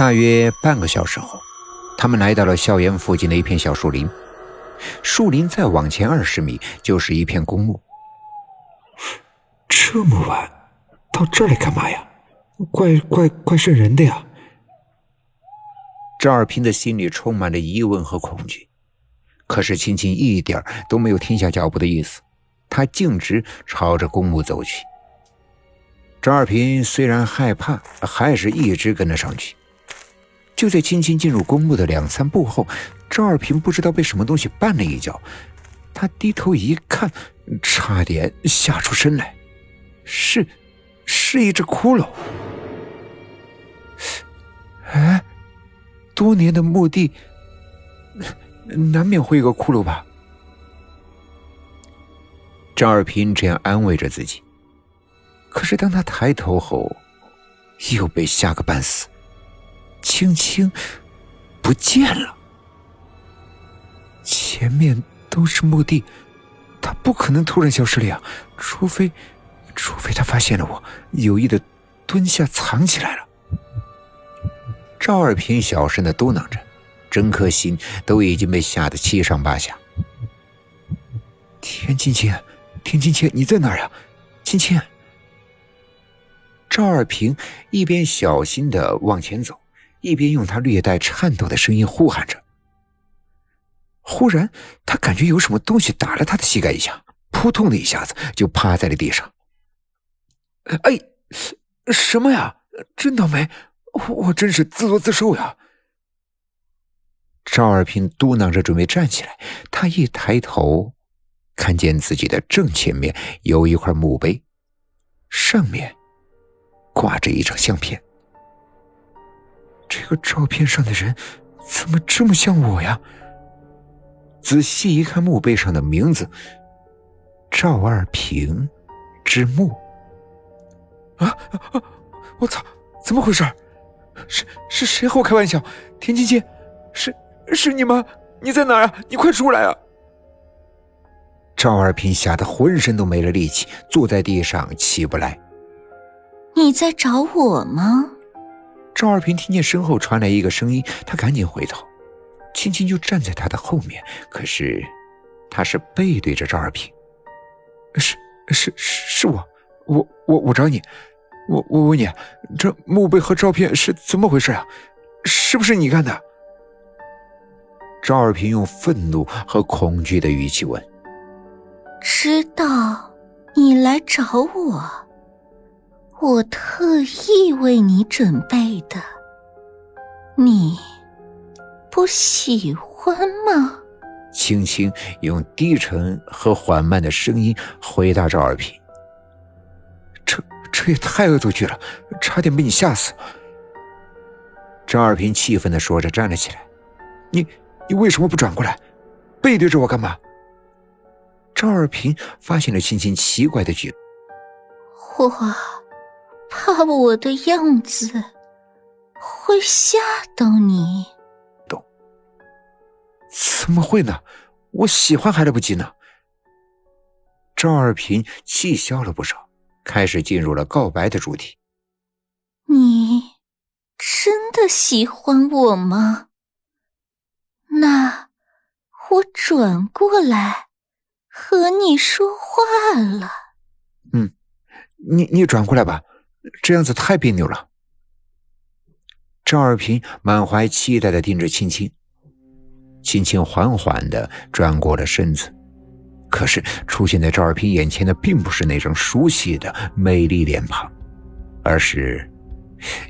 大约半个小时后，他们来到了校园附近的一片小树林。树林再往前二十米就是一片公墓。这么晚到这儿来干嘛呀？怪怪怪渗人的呀！赵二平的心里充满了疑问和恐惧，可是青青一点都没有停下脚步的意思，他径直朝着公墓走去。赵二平虽然害怕，还是一直跟了上去。就在青青进入公墓的两三步后，赵二平不知道被什么东西绊了一跤，他低头一看，差点吓出声来，是，是一只骷髅。哎，多年的墓地，难免会有个骷髅吧？赵二平这样安慰着自己。可是当他抬头后，又被吓个半死。青青不见了，前面都是墓地，他不可能突然消失了呀！除非，除非他发现了我，有意的蹲下藏起来了。赵二平小声的嘟囔着，整颗心都已经被吓得七上八下。田青青，田青青，你在哪儿呀？青青。赵二平一边小心的往前走。一边用他略带颤抖的声音呼喊着。忽然，他感觉有什么东西打了他的膝盖一下，扑通的一下子就趴在了地上。哎，什么呀？真倒霉！我真是自作自受呀！赵二平嘟囔着准备站起来，他一抬头，看见自己的正前面有一块墓碑，上面挂着一张相片。这个照片上的人怎么这么像我呀？仔细一看墓碑上的名字“赵二平之墓”，啊啊！我操，怎么回事？是是谁和我开玩笑？田青青，是是你吗？你在哪儿啊？你快出来啊！赵二平吓得浑身都没了力气，坐在地上起不来。你在找我吗？赵二平听见身后传来一个声音，他赶紧回头，青青就站在他的后面，可是他是背对着赵二平。是是是我，我我我找你，我我问你，这墓碑和照片是怎么回事啊？是不是你干的？赵二平用愤怒和恐惧的语气问：“知道你来找我。”我特意为你准备的，你不喜欢吗？青青用低沉和缓慢的声音回答赵二平：“这这也太恶作剧了，差点被你吓死。”赵二平气愤的说着，站了起来：“你你为什么不转过来，背对着我干嘛？”赵二平发现了青青奇怪的举动，我。怕我的样子会吓到你？懂？怎么会呢？我喜欢还来不及呢。赵二平气消了不少，开始进入了告白的主题。你真的喜欢我吗？那我转过来和你说话了。嗯，你你转过来吧。这样子太别扭了。赵二平满怀期待的盯着青青，青青缓缓的转过了身子，可是出现在赵二平眼前的并不是那张熟悉的美丽脸庞，而是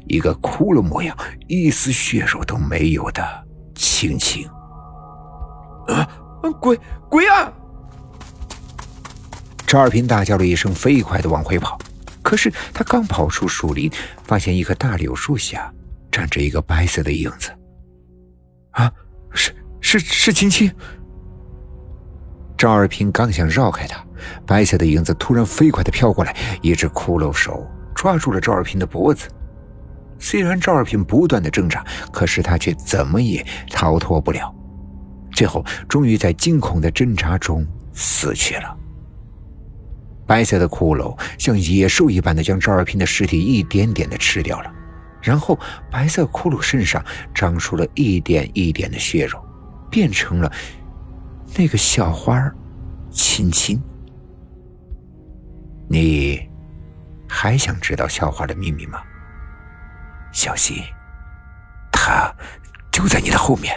一个骷髅模样、一丝血肉都没有的青青。啊！鬼鬼啊！赵二平大叫了一声，飞快的往回跑。可是他刚跑出树林，发现一棵大柳树下站着一个白色的影子。啊，是是是青青。赵二平刚想绕开他，白色的影子突然飞快的飘过来，一只骷髅手抓住了赵二平的脖子。虽然赵二平不断的挣扎，可是他却怎么也逃脱不了。最后，终于在惊恐的挣扎中死去了。白色的骷髅像野兽一般的将赵二平的尸体一点点的吃掉了，然后白色骷髅身上长出了一点一点的血肉，变成了那个小花亲亲。你还想知道校花的秘密吗？小心，他就在你的后面。